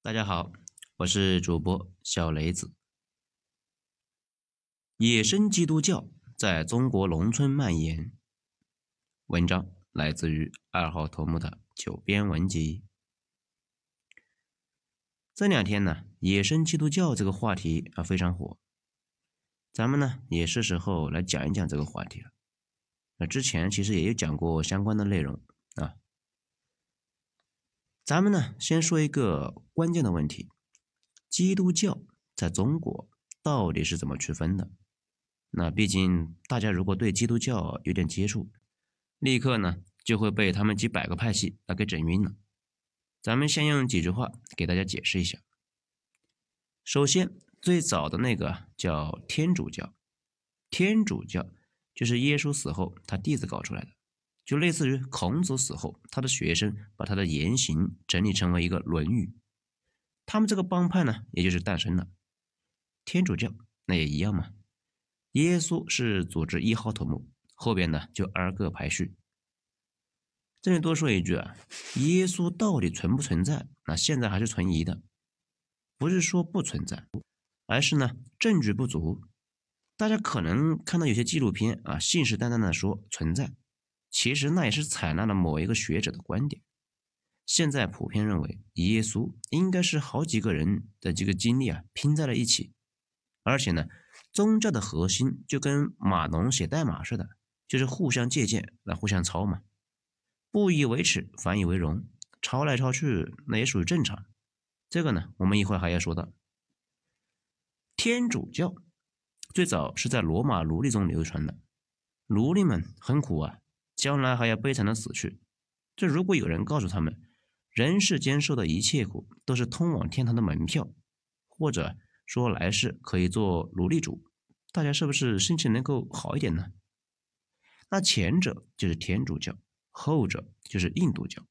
大家好，我是主播小雷子。野生基督教在中国农村蔓延。文章来自于二号头目的九编文集。这两天呢，野生基督教这个话题啊非常火，咱们呢也是时候来讲一讲这个话题了。那之前其实也有讲过相关的内容。咱们呢，先说一个关键的问题：基督教在中国到底是怎么区分的？那毕竟大家如果对基督教有点接触，立刻呢就会被他们几百个派系啊给整晕了。咱们先用几句话给大家解释一下。首先，最早的那个叫天主教，天主教就是耶稣死后他弟子搞出来的。就类似于孔子死后，他的学生把他的言行整理成为一个《论语》，他们这个帮派呢，也就是诞生了。天主教那也一样嘛，耶稣是组织一号头目，后边呢就二个排序。这里多说一句啊，耶稣到底存不存在？那现在还是存疑的，不是说不存在，而是呢证据不足。大家可能看到有些纪录片啊，信誓旦旦的说存在。其实那也是采纳了某一个学者的观点。现在普遍认为，耶稣应该是好几个人的这个经历啊拼在了一起，而且呢，宗教的核心就跟码农写代码似的，就是互相借鉴来互相抄嘛。不以为耻，反以为荣，抄来抄去那也属于正常。这个呢，我们一会儿还要说到。天主教最早是在罗马奴隶中流传的，奴隶们很苦啊。将来还要悲惨的死去。这如果有人告诉他们，人世间受的一切苦都是通往天堂的门票，或者说来世可以做奴隶主，大家是不是心情能够好一点呢？那前者就是天主教，后者就是印度教。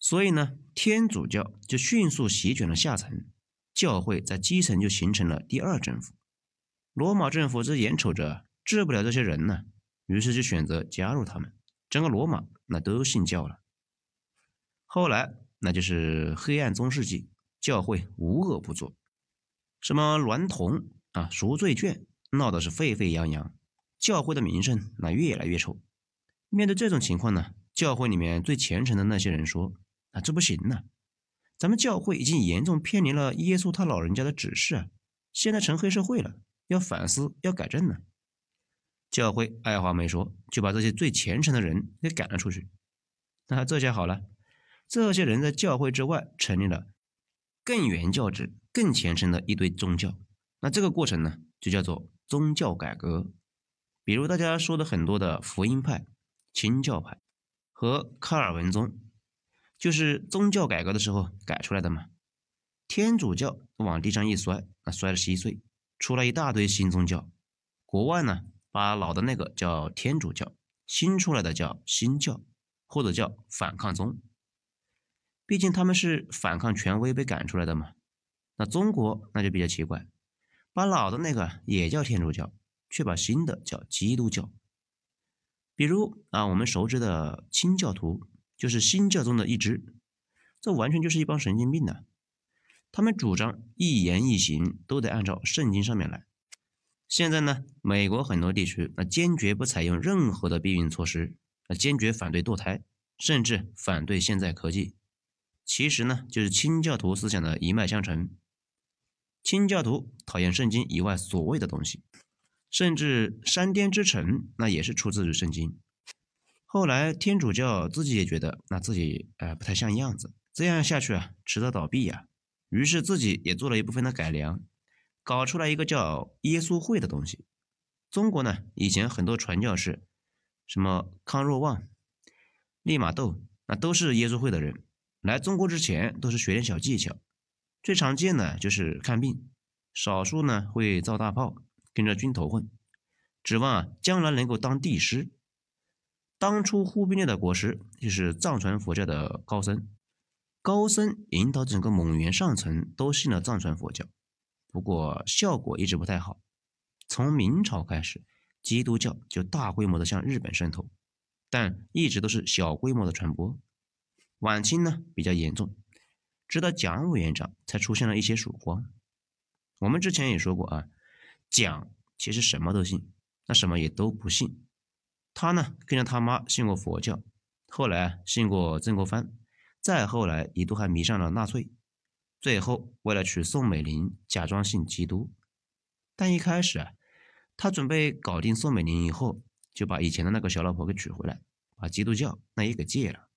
所以呢，天主教就迅速席卷了下层，教会在基层就形成了第二政府。罗马政府这眼瞅着治不了这些人呢。于是就选择加入他们，整个罗马那都信教了。后来那就是黑暗中世纪，教会无恶不作，什么娈童啊、赎罪券闹得是沸沸扬扬，教会的名声那越来越臭。面对这种情况呢，教会里面最虔诚的那些人说：“啊，这不行呐，咱们教会已经严重偏离了耶稣他老人家的指示啊，现在成黑社会了，要反思，要改正呢。”教会二话没说，就把这些最虔诚的人给赶了出去。那这下好了，这些人在教会之外成立了更原教旨、更虔诚的一堆宗教。那这个过程呢，就叫做宗教改革。比如大家说的很多的福音派、清教派和卡尔文宗，就是宗教改革的时候改出来的嘛。天主教往地上一摔，那摔得稀碎，出了一大堆新宗教。国外呢？把老的那个叫天主教，新出来的叫新教，或者叫反抗宗。毕竟他们是反抗权威被赶出来的嘛。那中国那就比较奇怪，把老的那个也叫天主教，却把新的叫基督教。比如啊，我们熟知的清教徒就是新教中的一支，这完全就是一帮神经病呢。他们主张一言一行都得按照圣经上面来。现在呢，美国很多地区那坚决不采用任何的避孕措施，那坚决反对堕胎，甚至反对现在科技。其实呢，就是清教徒思想的一脉相承。清教徒讨厌圣经以外所谓的东西，甚至山巅之城那也是出自于圣经。后来天主教自己也觉得那自己呃不太像样子，这样下去啊，迟早倒闭呀。于是自己也做了一部分的改良。搞出来一个叫耶稣会的东西。中国呢，以前很多传教士，什么康若望、利玛窦，那都是耶稣会的人。来中国之前都是学点小技巧，最常见的就是看病，少数呢会造大炮，跟着军头混，指望啊将来能够当帝师。当初忽必烈的国师就是藏传佛教的高僧，高僧引导整个蒙元上层都信了藏传佛教。不过效果一直不太好。从明朝开始，基督教就大规模的向日本渗透，但一直都是小规模的传播。晚清呢比较严重，直到蒋委员长才出现了一些曙光。我们之前也说过啊，蒋其实什么都信，那什么也都不信。他呢跟着他妈信过佛教，后来信过曾国藩，再后来一度还迷上了纳粹，最后为了娶宋美龄，假装信基督。但一开始啊，他准备搞定宋美龄以后，就把以前的那个小老婆给娶回来，把基督教那也给戒了。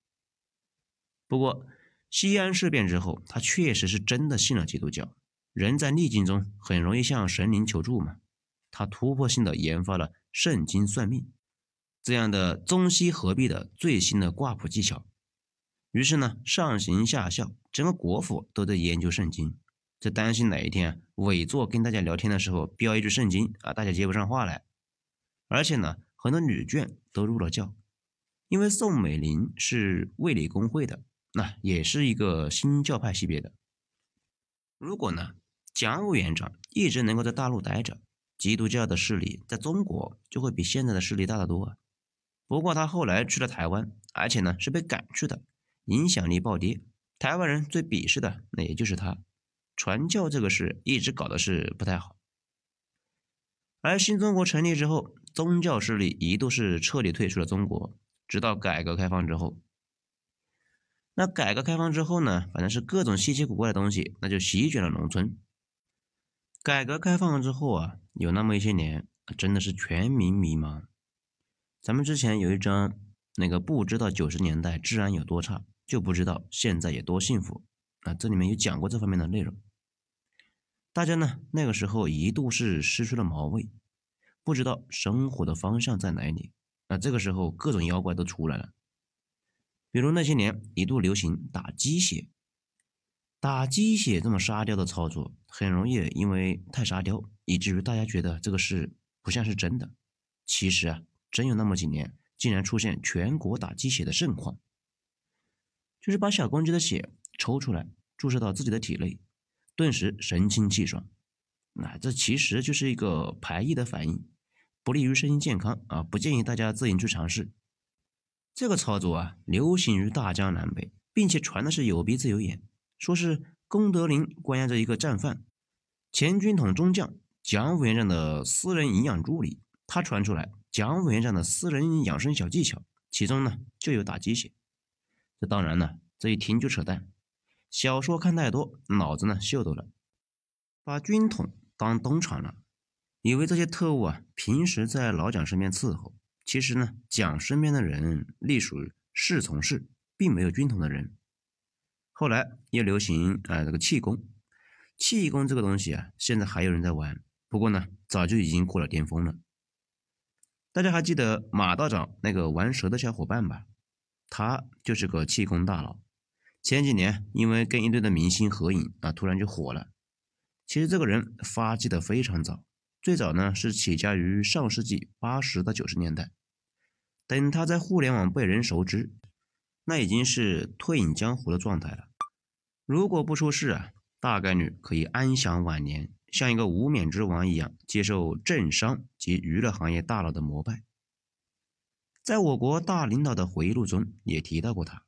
不过西安事变之后，他确实是真的信了基督教。人在逆境中很容易向神灵求助嘛，他突破性的研发了圣经算命这样的中西合璧的最新的卦谱技巧。于是呢，上行下效，整个国府都在研究圣经。在担心哪一天伪作跟大家聊天的时候标一句圣经啊，大家接不上话来。而且呢，很多女眷都入了教，因为宋美龄是卫理公会的，那也是一个新教派系别的。如果呢，蒋委员长一直能够在大陆待着，基督教的势力在中国就会比现在的势力大得多。不过他后来去了台湾，而且呢是被赶去的，影响力暴跌，台湾人最鄙视的那也就是他。传教这个事一直搞的是不太好，而新中国成立之后，宗教势力一度是彻底退出了中国，直到改革开放之后。那改革开放之后呢，反正是各种稀奇古怪的东西，那就席卷了农村。改革开放之后啊，有那么一些年，真的是全民迷茫。咱们之前有一张那个不知道九十年代治安有多差，就不知道现在有多幸福啊，这里面有讲过这方面的内容。大家呢，那个时候一度是失去了毛味，不知道生活的方向在哪里。那这个时候，各种妖怪都出来了。比如那些年一度流行打鸡血，打鸡血这么沙雕的操作，很容易因为太沙雕，以至于大家觉得这个事不像是真的。其实啊，真有那么几年，竟然出现全国打鸡血的盛况，就是把小公鸡的血抽出来，注射到自己的体内。顿时神清气爽，那这其实就是一个排异的反应，不利于身心健康啊！不建议大家自行去尝试。这个操作啊，流行于大江南北，并且传的是有鼻子有眼，说是功德林关押着一个战犯，前军统中将蒋委员长的私人营养助理，他传出来蒋委员长的私人养生小技巧，其中呢就有打鸡血。这当然呢，这一听就扯淡。小说看太多，脑子呢秀逗了，把军统当东厂了，以为这些特务啊平时在老蒋身边伺候，其实呢蒋身边的人隶属侍从室，并没有军统的人。后来又流行啊这个气功，气功这个东西啊现在还有人在玩，不过呢早就已经过了巅峰了。大家还记得马道长那个玩蛇的小伙伴吧？他就是个气功大佬。前几年因为跟一堆的明星合影啊，突然就火了。其实这个人发迹的非常早，最早呢是起家于上世纪八十到九十年代。等他在互联网被人熟知，那已经是退隐江湖的状态了。如果不出事啊，大概率可以安享晚年，像一个无冕之王一样，接受政商及娱乐行业大佬的膜拜。在我国大领导的回忆录中也提到过他。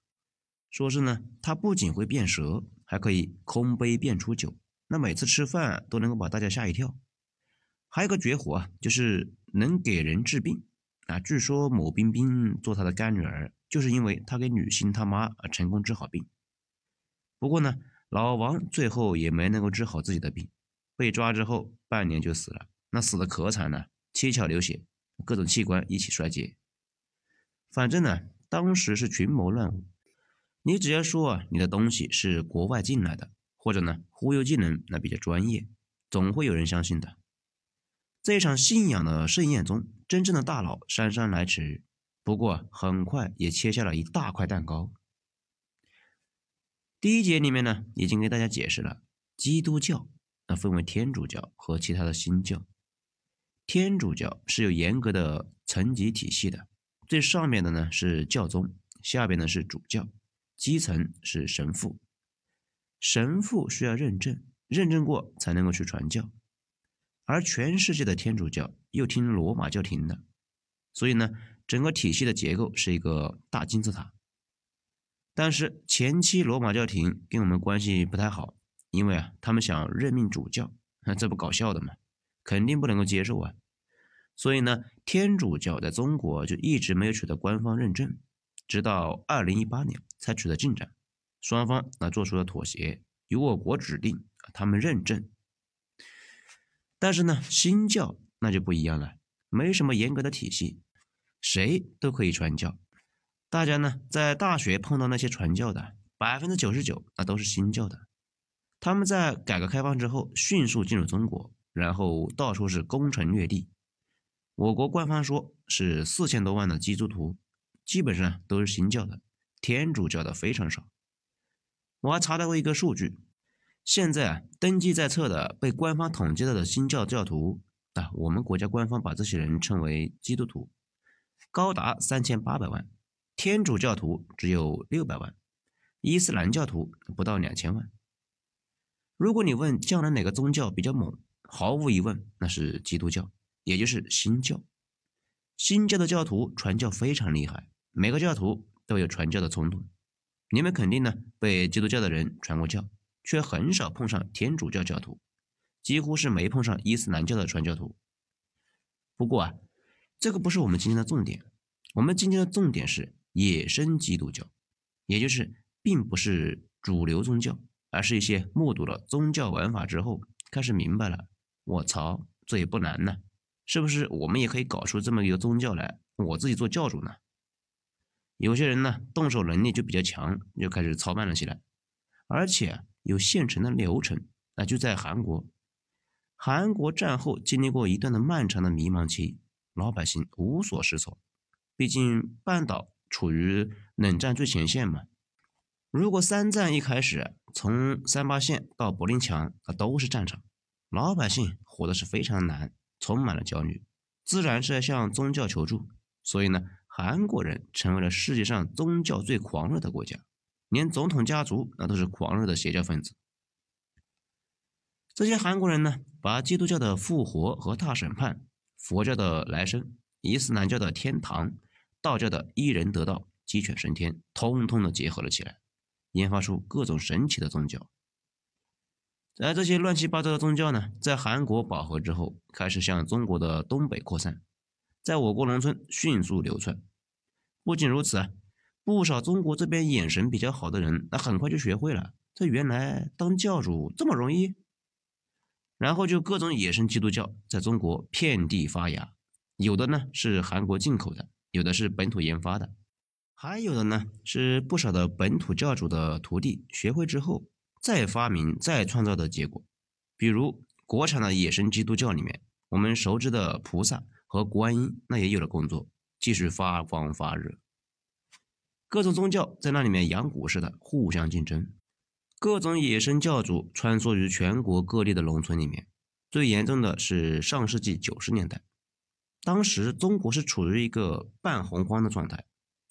说是呢，他不仅会变蛇，还可以空杯变出酒。那每次吃饭都能够把大家吓一跳。还有个绝活啊，就是能给人治病啊。据说某冰冰做他的干女儿，就是因为他给女星他妈成功治好病。不过呢，老王最后也没能够治好自己的病，被抓之后半年就死了。那死的可惨了，七窍流血，各种器官一起衰竭。反正呢，当时是群魔乱舞。你只要说啊，你的东西是国外进来的，或者呢忽悠技能那比较专业，总会有人相信的。这一场信仰的盛宴中，真正的大佬姗姗来迟，不过很快也切下了一大块蛋糕。第一节里面呢，已经给大家解释了，基督教那分为天主教和其他的新教。天主教是有严格的层级体系的，最上面的呢是教宗，下边呢是主教。基层是神父，神父需要认证，认证过才能够去传教。而全世界的天主教又听罗马教廷的，所以呢，整个体系的结构是一个大金字塔。但是前期罗马教廷跟我们关系不太好，因为啊，他们想任命主教，那这不搞笑的吗？肯定不能够接受啊。所以呢，天主教在中国就一直没有取得官方认证，直到二零一八年才取得进展，双方啊做出了妥协，由我国指定，他们认证。但是呢，新教那就不一样了，没什么严格的体系，谁都可以传教。大家呢在大学碰到那些传教的，百分之九十九那都是新教的。他们在改革开放之后迅速进入中国，然后到处是攻城略地。我国官方说是四千多万的基督徒，基本上都是新教的，天主教的非常少。我还查到过一个数据，现在啊登记在册的被官方统计到的新教教徒啊，我们国家官方把这些人称为基督徒，高达三千八百万。天主教徒只有六百万，伊斯兰教徒不到两千万。如果你问将来哪个宗教比较猛，毫无疑问那是基督教，也就是新教。新教的教徒传教非常厉害，每个教徒都有传教的冲动。你们肯定呢被基督教的人传过教，却很少碰上天主教教徒，几乎是没碰上伊斯兰教的传教徒。不过啊，这个不是我们今天的重点，我们今天的重点是。野生基督教，也就是并不是主流宗教，而是一些目睹了宗教玩法之后，开始明白了。我操，这也不难呢，是不是？我们也可以搞出这么一个宗教来，我自己做教主呢？有些人呢，动手能力就比较强，就开始操办了起来，而且有现成的流程。那就在韩国，韩国战后经历过一段的漫长的迷茫期，老百姓无所适从，毕竟半岛。处于冷战最前线嘛？如果三战一开始，从三八线到柏林墙那都是战场，老百姓活的是非常难，充满了焦虑，自然是要向宗教求助。所以呢，韩国人成为了世界上宗教最狂热的国家，连总统家族那都是狂热的邪教分子。这些韩国人呢，把基督教的复活和大审判、佛教的来生、伊斯兰教的天堂。道教的一人得道，鸡犬升天，通通的结合了起来，研发出各种神奇的宗教。而这些乱七八糟的宗教呢，在韩国饱和之后，开始向中国的东北扩散，在我国农村迅速流窜。不仅如此啊，不少中国这边眼神比较好的人，那很快就学会了，这原来当教主这么容易。然后就各种野生基督教在中国遍地发芽，有的呢是韩国进口的。有的是本土研发的，还有的呢是不少的本土教主的徒弟学会之后再发明再创造的结果。比如国产的野生基督教里面，我们熟知的菩萨和观音，那也有了工作，继续发光发热。各种宗教在那里面养蛊似的互相竞争，各种野生教主穿梭于全国各地的农村里面。最严重的是上世纪九十年代。当时中国是处于一个半洪荒的状态，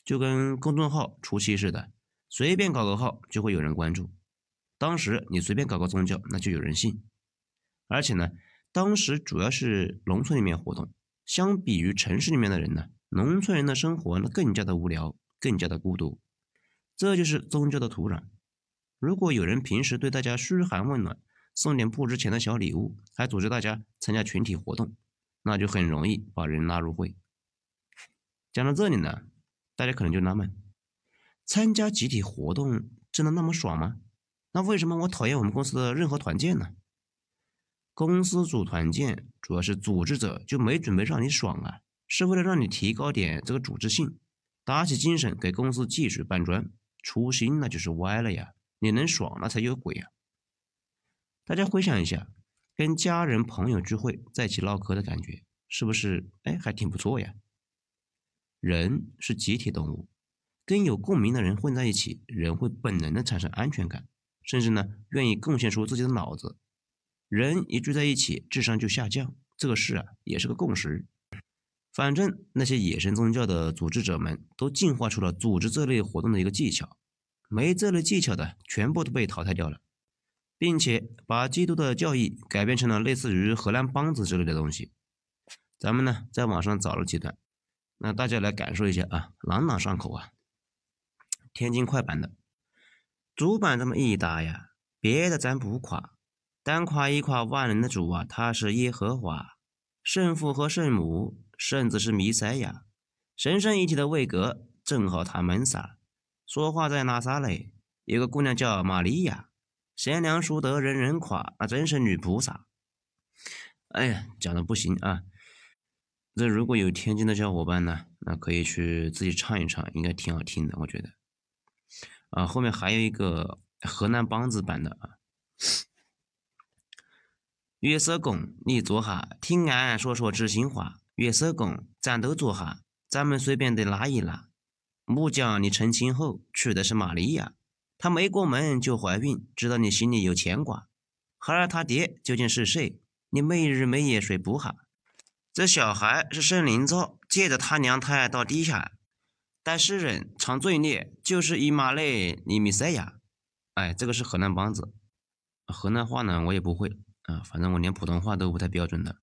就跟公众号初期似的，随便搞个号就会有人关注。当时你随便搞个宗教，那就有人信。而且呢，当时主要是农村里面活动，相比于城市里面的人呢，农村人的生活那更加的无聊，更加的孤独。这就是宗教的土壤。如果有人平时对大家嘘寒问暖，送点不值钱的小礼物，还组织大家参加群体活动。那就很容易把人拉入会。讲到这里呢，大家可能就纳闷：参加集体活动真的那么爽吗？那为什么我讨厌我们公司的任何团建呢？公司组团建主要是组织者就没准备让你爽啊，是为了让你提高点这个组织性，打起精神给公司继续搬砖。初心那就是歪了呀！你能爽那才有鬼呀！大家回想一下。跟家人朋友聚会，在一起唠嗑的感觉，是不是？哎，还挺不错呀。人是集体动物，跟有共鸣的人混在一起，人会本能的产生安全感，甚至呢，愿意贡献出自己的脑子。人一聚在一起，智商就下降，这个事啊，也是个共识。反正那些野生宗教的组织者们，都进化出了组织这类活动的一个技巧，没这类技巧的，全部都被淘汰掉了。并且把基督的教义改变成了类似于荷兰梆子之类的东西。咱们呢在网上找了几段，那大家来感受一下啊，朗朗上口啊。天津快板的，主板这么一打呀，别的咱不夸，单夸一夸万能的主啊，他是耶和华，圣父和圣母，圣子是弥赛亚，神圣一体的位格正好他们仨。说话在拿撒勒，有个姑娘叫玛利亚，贤良淑德，人人夸，那真是女菩萨。哎呀，讲的不行啊！这如果有天津的小伙伴呢，那可以去自己唱一唱，应该挺好听的，我觉得。啊，后面还有一个河南梆子版的啊。月色公，你坐下，听俺说说知心话。月色公，咱都坐下，咱们随便的拉一拉。木匠，你成亲后娶的是玛利亚，她没过门就怀孕，知道你心里有牵挂。孩儿他爹究竟是谁？你没日没夜睡不下。这小孩是圣灵造，借着他娘胎到地下，带世人常罪孽，就是以马内尼米赛亚。哎，这个是河南梆子，河南话呢我也不会啊，反正我连普通话都不太标准的。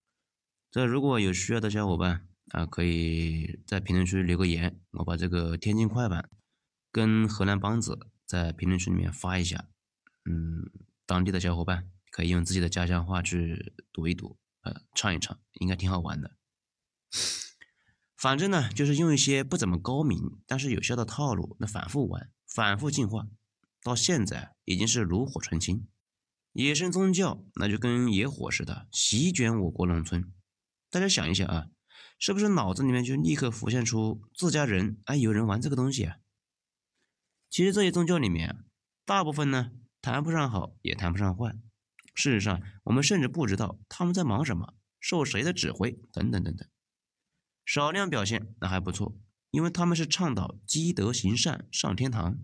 这如果有需要的小伙伴啊，可以在评论区留个言，我把这个天津快板跟河南梆子在评论区里面发一下。嗯，当地的小伙伴。可以用自己的家乡话去读一读，呃，唱一唱，应该挺好玩的。反正呢，就是用一些不怎么高明但是有效的套路，那反复玩，反复进化，到现在已经是炉火纯青。野生宗教那就跟野火似的，席卷我国农村。大家想一想啊，是不是脑子里面就立刻浮现出自家人哎有人玩这个东西啊？其实这些宗教里面，大部分呢谈不上好，也谈不上坏。事实上，我们甚至不知道他们在忙什么，受谁的指挥，等等等等。少量表现那还不错，因为他们是倡导积德行善上天堂，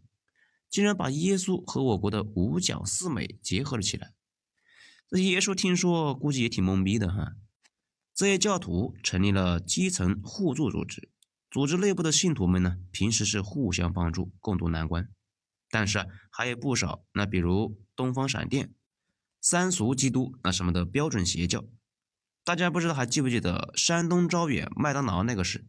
竟然把耶稣和我国的五讲四美结合了起来。这耶稣听说估计也挺懵逼的哈。这些教徒成立了基层互助组织，组织内部的信徒们呢，平时是互相帮助，共度难关。但是还有不少，那比如东方闪电。三俗基督那什么的标准邪教，大家不知道还记不记得山东招远麦当劳那个事？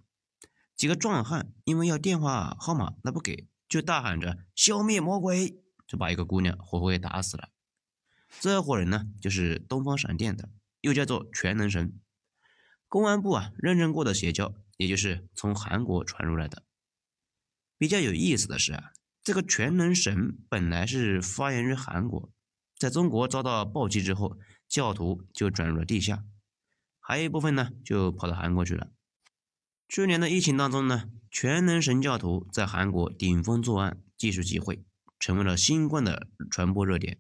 几个壮汉因为要电话号码，那不给，就大喊着消灭魔鬼，就把一个姑娘活活给打死了。这伙人呢，就是东方闪电的，又叫做全能神。公安部啊认证过的邪教，也就是从韩国传入来的。比较有意思的是啊，这个全能神本来是发源于韩国。在中国遭到暴击之后，教徒就转入了地下，还有一部分呢就跑到韩国去了。去年的疫情当中呢，全能神教徒在韩国顶风作案，技术集会，成为了新冠的传播热点，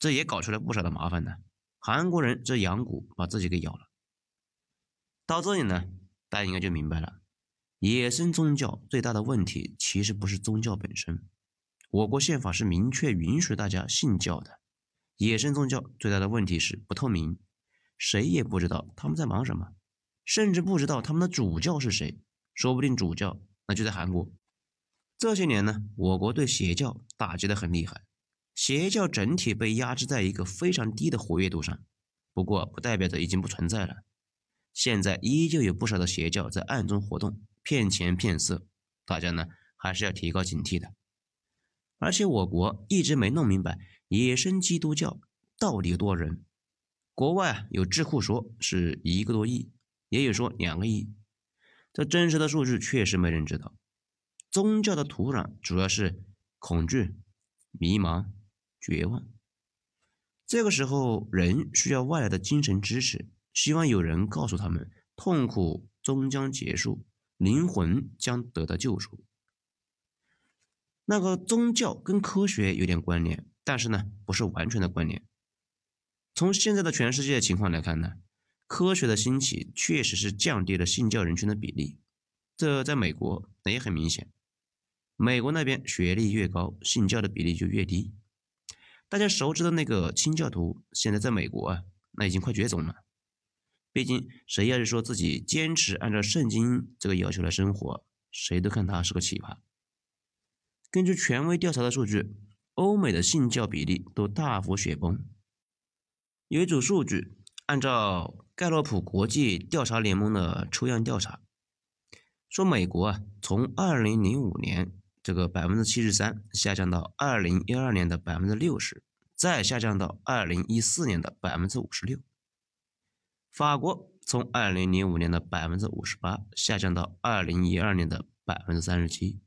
这也搞出了不少的麻烦呢。韩国人这羊骨把自己给咬了。到这里呢，大家应该就明白了，野生宗教最大的问题其实不是宗教本身，我国宪法是明确允许大家信教的。野生宗教最大的问题是不透明，谁也不知道他们在忙什么，甚至不知道他们的主教是谁，说不定主教那就在韩国。这些年呢，我国对邪教打击的很厉害，邪教整体被压制在一个非常低的活跃度上。不过，不代表着已经不存在了，现在依旧有不少的邪教在暗中活动，骗钱骗色，大家呢还是要提高警惕的。而且，我国一直没弄明白。野生基督教到底有多人？国外啊有智库说是一个多亿，也有说两个亿。这真实的数据确实没人知道。宗教的土壤主要是恐惧、迷茫、绝望。这个时候，人需要外来的精神支持，希望有人告诉他们，痛苦终将结束，灵魂将得到救赎。那个宗教跟科学有点关联。但是呢，不是完全的关联。从现在的全世界情况来看呢，科学的兴起确实是降低了信教人群的比例。这在美国那也很明显。美国那边学历越高，信教的比例就越低。大家熟知的那个清教徒，现在在美国啊，那已经快绝种了。毕竟谁要是说自己坚持按照圣经这个要求来生活，谁都看他是个奇葩。根据权威调查的数据。欧美的信教比例都大幅雪崩。有一组数据，按照盖洛普国际调查联盟的抽样调查，说美国啊，从二零零五年这个百分之七十三下降到二零一二年的百分之六十，再下降到二零一四年的百分之五十六。法国从二零零五年的百分之五十八下降到二零一二年的百分之三十七。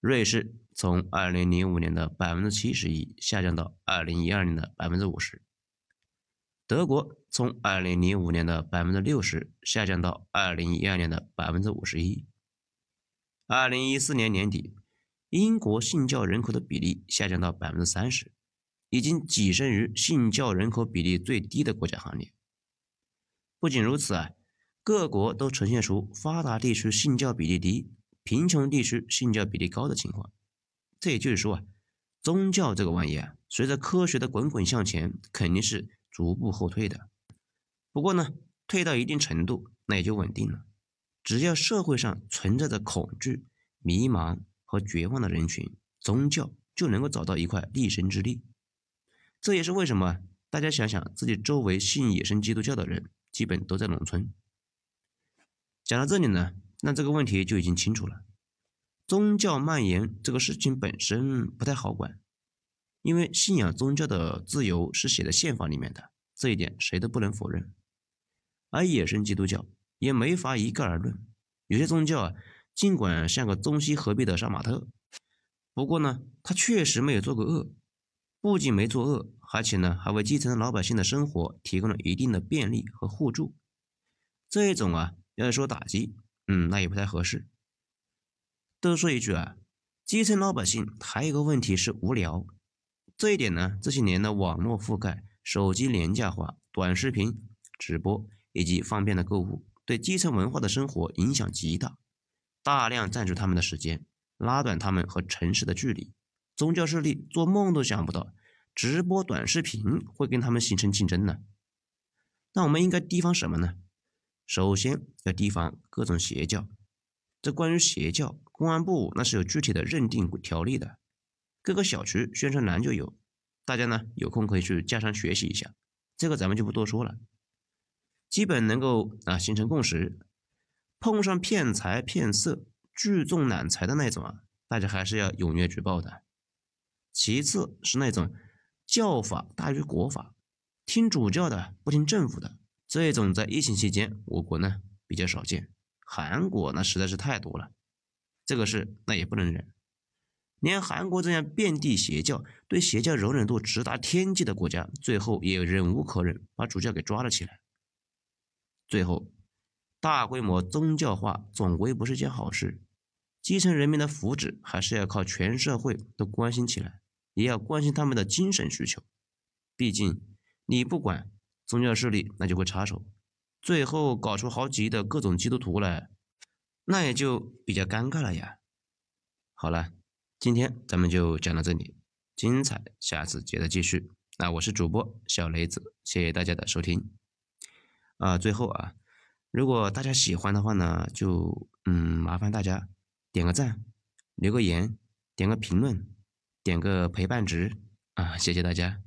瑞士从二零零五年的百分之七十一下降到二零一二年的百分之五十。德国从二零零五年的百分之六十下降到二零一二年的百分之五十一。二零一四年年底，英国信教人口的比例下降到百分之三十，已经跻身于信教人口比例最低的国家行列。不仅如此啊，各国都呈现出发达地区信教比例低。贫穷地区信教比例高的情况，这也就是说啊，宗教这个玩意啊，随着科学的滚滚向前，肯定是逐步后退的。不过呢，退到一定程度，那也就稳定了。只要社会上存在着恐惧、迷茫和绝望的人群，宗教就能够找到一块立身之地。这也是为什么大家想想自己周围信野生基督教的人，基本都在农村。讲到这里呢。那这个问题就已经清楚了。宗教蔓延这个事情本身不太好管，因为信仰宗教的自由是写在宪法里面的，这一点谁都不能否认。而野生基督教也没法一概而论，有些宗教啊，尽管像个中西合璧的杀马特，不过呢，他确实没有做过恶，不仅没做恶，而且呢，还为基层老百姓的生活提供了一定的便利和互助。这一种啊，要说打击。嗯，那也不太合适。多说一句啊，基层老百姓还有一个问题是无聊。这一点呢，这些年的网络覆盖、手机廉价化、短视频、直播以及方便的购物，对基层文化的生活影响极大，大量占据他们的时间，拉短他们和城市的距离。宗教势力做梦都想不到，直播短视频会跟他们形成竞争呢。那我们应该提防什么呢？首先要提防各种邪教。这关于邪教，公安部那是有具体的认定条例的，各个小区宣传栏就有，大家呢有空可以去加上学习一下。这个咱们就不多说了，基本能够啊形成共识。碰上骗财骗色、聚众揽财的那种啊，大家还是要踊跃举报的。其次是那种教法大于国法，听主教的不听政府的。这种在疫情期间，我国呢比较少见，韩国那实在是太多了。这个事那也不能忍，连韩国这样遍地邪教、对邪教容忍度直达天际的国家，最后也忍无可忍，把主教给抓了起来。最后，大规模宗教化总归不是件好事，基层人民的福祉还是要靠全社会都关心起来，也要关心他们的精神需求。毕竟你不管。宗教势力那就会插手，最后搞出好几亿的各种基督徒来，那也就比较尴尬了呀。好了，今天咱们就讲到这里，精彩下次接着继续。那我是主播小雷子，谢谢大家的收听。啊，最后啊，如果大家喜欢的话呢，就嗯麻烦大家点个赞，留个言，点个评论，点个陪伴值啊，谢谢大家。